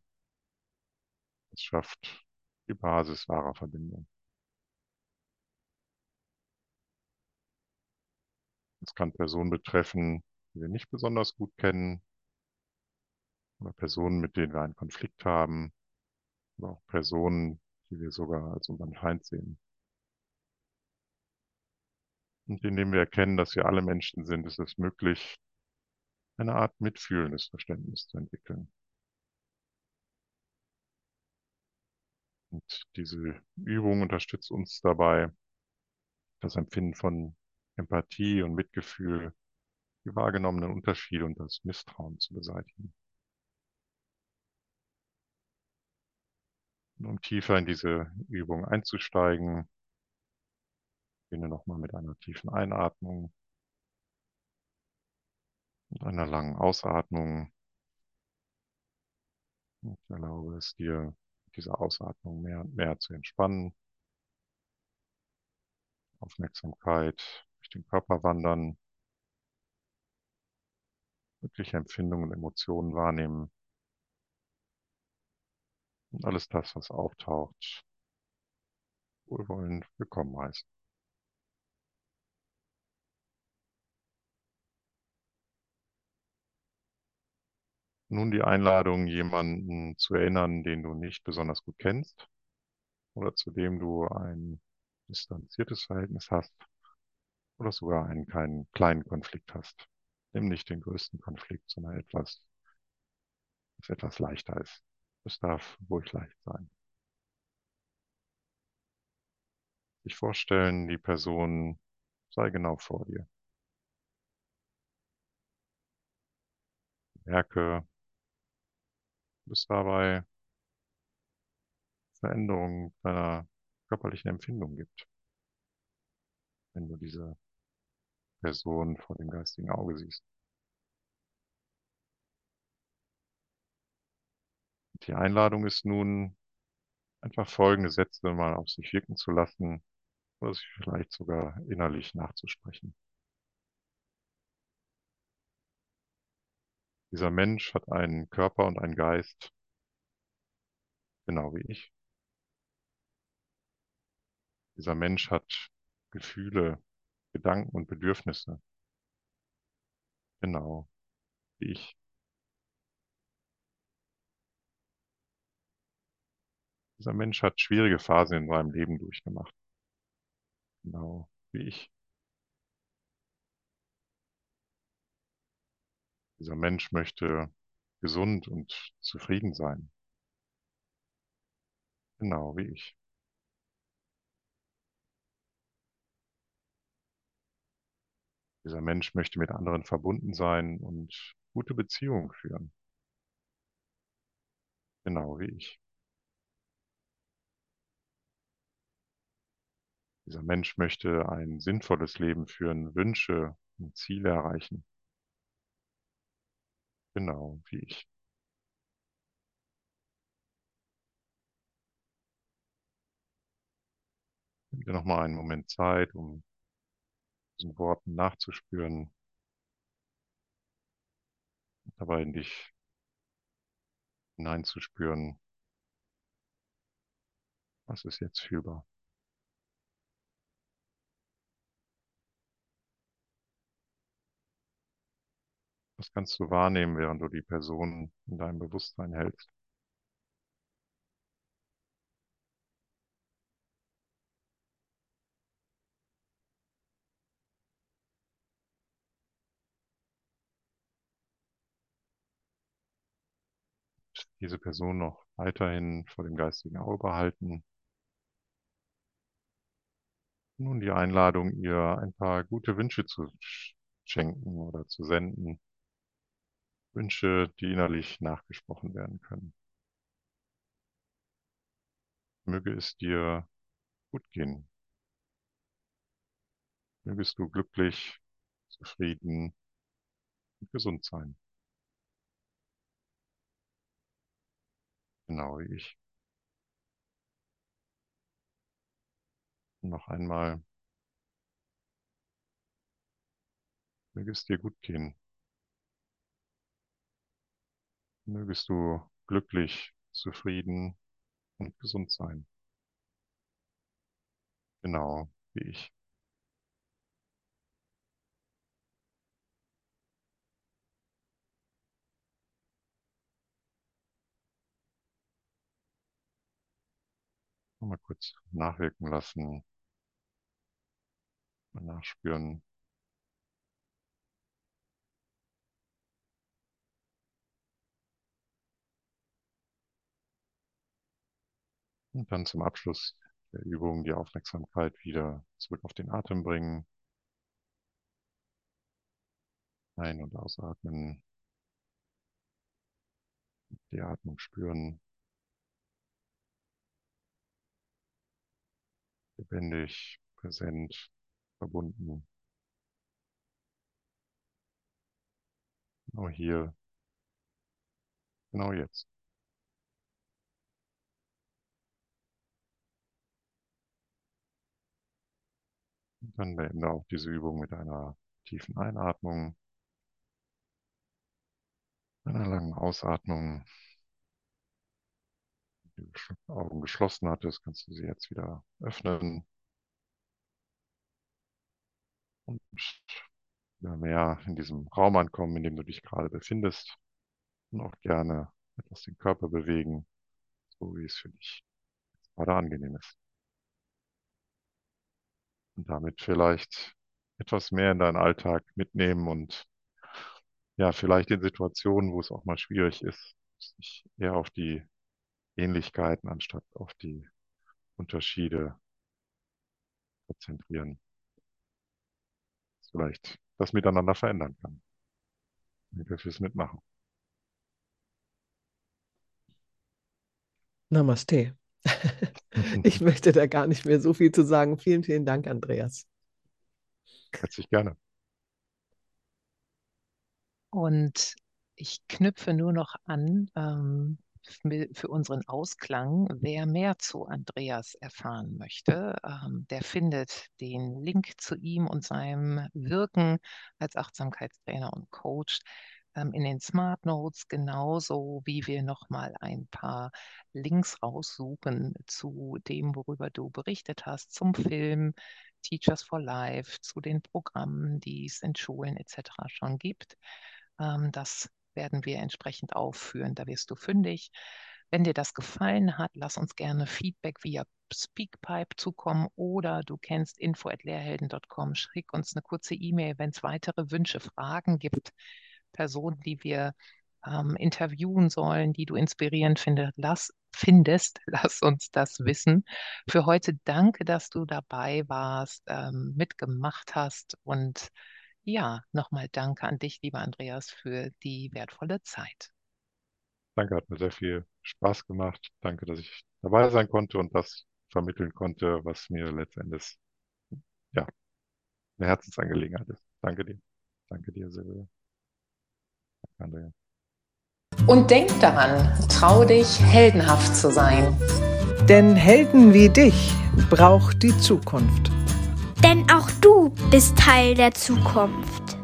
Das schafft die Basis wahrer Verbindung. Es kann Personen betreffen, die wir nicht besonders gut kennen, oder Personen, mit denen wir einen Konflikt haben, oder auch Personen, die wir sogar als unseren Feind sehen. Und indem wir erkennen, dass wir alle Menschen sind, ist es möglich, eine Art mitfühlendes Verständnis zu entwickeln. Und diese Übung unterstützt uns dabei, das Empfinden von Empathie und Mitgefühl, die wahrgenommenen Unterschiede und das Misstrauen zu beseitigen. um tiefer in diese Übung einzusteigen, beginne nochmal mit einer tiefen Einatmung und einer langen Ausatmung. Ich erlaube es dir, diese Ausatmung mehr und mehr zu entspannen. Aufmerksamkeit durch den Körper wandern, wirkliche Empfindungen und Emotionen wahrnehmen und alles das, was auftaucht, wohlwollend willkommen heißen. Nun die Einladung, jemanden zu erinnern, den du nicht besonders gut kennst oder zu dem du ein distanziertes Verhältnis hast oder sogar einen kleinen, kleinen Konflikt hast. Nimm nicht den größten Konflikt, sondern etwas, das etwas leichter ist. Es darf ruhig leicht sein. Sich vorstellen, die Person sei genau vor dir. Merke, es dabei Veränderungen deiner körperlichen Empfindung gibt, wenn du diese Person vor dem geistigen Auge siehst. Die Einladung ist nun, einfach folgende Sätze mal auf sich wirken zu lassen oder sich vielleicht sogar innerlich nachzusprechen. Dieser Mensch hat einen Körper und einen Geist, genau wie ich. Dieser Mensch hat Gefühle, Gedanken und Bedürfnisse, genau wie ich. Dieser Mensch hat schwierige Phasen in seinem Leben durchgemacht. Genau wie ich. Dieser Mensch möchte gesund und zufrieden sein. Genau wie ich. Dieser Mensch möchte mit anderen verbunden sein und gute Beziehungen führen. Genau wie ich. Dieser Mensch möchte ein sinnvolles Leben führen, Wünsche und Ziele erreichen. Genau wie ich. Nimm dir nochmal einen Moment Zeit, um diesen Worten nachzuspüren, dabei in dich hineinzuspüren. Was ist jetzt fühlbar? Was kannst du wahrnehmen, während du die Person in deinem Bewusstsein hältst? Diese Person noch weiterhin vor dem geistigen Auge behalten. Nun die Einladung, ihr ein paar gute Wünsche zu schenken oder zu senden. Wünsche, die innerlich nachgesprochen werden können. Möge es dir gut gehen. Mögest du glücklich, zufrieden und gesund sein. Genau wie ich. Und noch einmal. Möge es dir gut gehen. Mögest du glücklich, zufrieden und gesund sein. Genau wie ich. Mal kurz nachwirken lassen. Mal nachspüren. Und dann zum Abschluss der Übung die Aufmerksamkeit wieder zurück auf den Atem bringen. Ein- und ausatmen. Die Atmung spüren. lebendig, präsent, verbunden. Genau hier, genau jetzt. Dann beende auch diese Übung mit einer tiefen Einatmung, einer langen Ausatmung. Wenn du die Augen geschlossen hattest, kannst du sie jetzt wieder öffnen. Und wieder mehr in diesem Raum ankommen, in dem du dich gerade befindest. Und auch gerne etwas den Körper bewegen, so wie es für dich gerade angenehm ist. Und damit vielleicht etwas mehr in deinen Alltag mitnehmen und ja, vielleicht in Situationen, wo es auch mal schwierig ist, sich eher auf die Ähnlichkeiten anstatt auf die Unterschiede konzentrieren. Vielleicht das miteinander verändern kann. Danke fürs Mitmachen. Namaste. Ich möchte da gar nicht mehr so viel zu sagen. Vielen, vielen Dank, Andreas. Herzlich gerne. Und ich knüpfe nur noch an ähm, für unseren Ausklang. Wer mehr zu Andreas erfahren möchte, ähm, der findet den Link zu ihm und seinem Wirken als Achtsamkeitstrainer und Coach in den Smart Notes, genauso wie wir nochmal ein paar Links raussuchen zu dem, worüber du berichtet hast, zum Film Teachers for Life, zu den Programmen, die es in Schulen etc. schon gibt. Ähm, das werden wir entsprechend aufführen. Da wirst du fündig. Wenn dir das gefallen hat, lass uns gerne Feedback via Speakpipe zukommen oder du kennst info.lehrhelden.com. Schick uns eine kurze E-Mail, wenn es weitere Wünsche, Fragen gibt. Personen, die wir ähm, interviewen sollen, die du inspirierend finde, lass, findest, lass uns das wissen. Für heute danke, dass du dabei warst, ähm, mitgemacht hast und ja, nochmal danke an dich, lieber Andreas, für die wertvolle Zeit. Danke, hat mir sehr viel Spaß gemacht. Danke, dass ich dabei sein konnte und das vermitteln konnte, was mir letztendlich ja, eine Herzensangelegenheit ist. Danke dir. Danke dir, Silvia. Andrea. Und denk daran, trau dich, heldenhaft zu sein. Denn Helden wie dich braucht die Zukunft. Denn auch du bist Teil der Zukunft.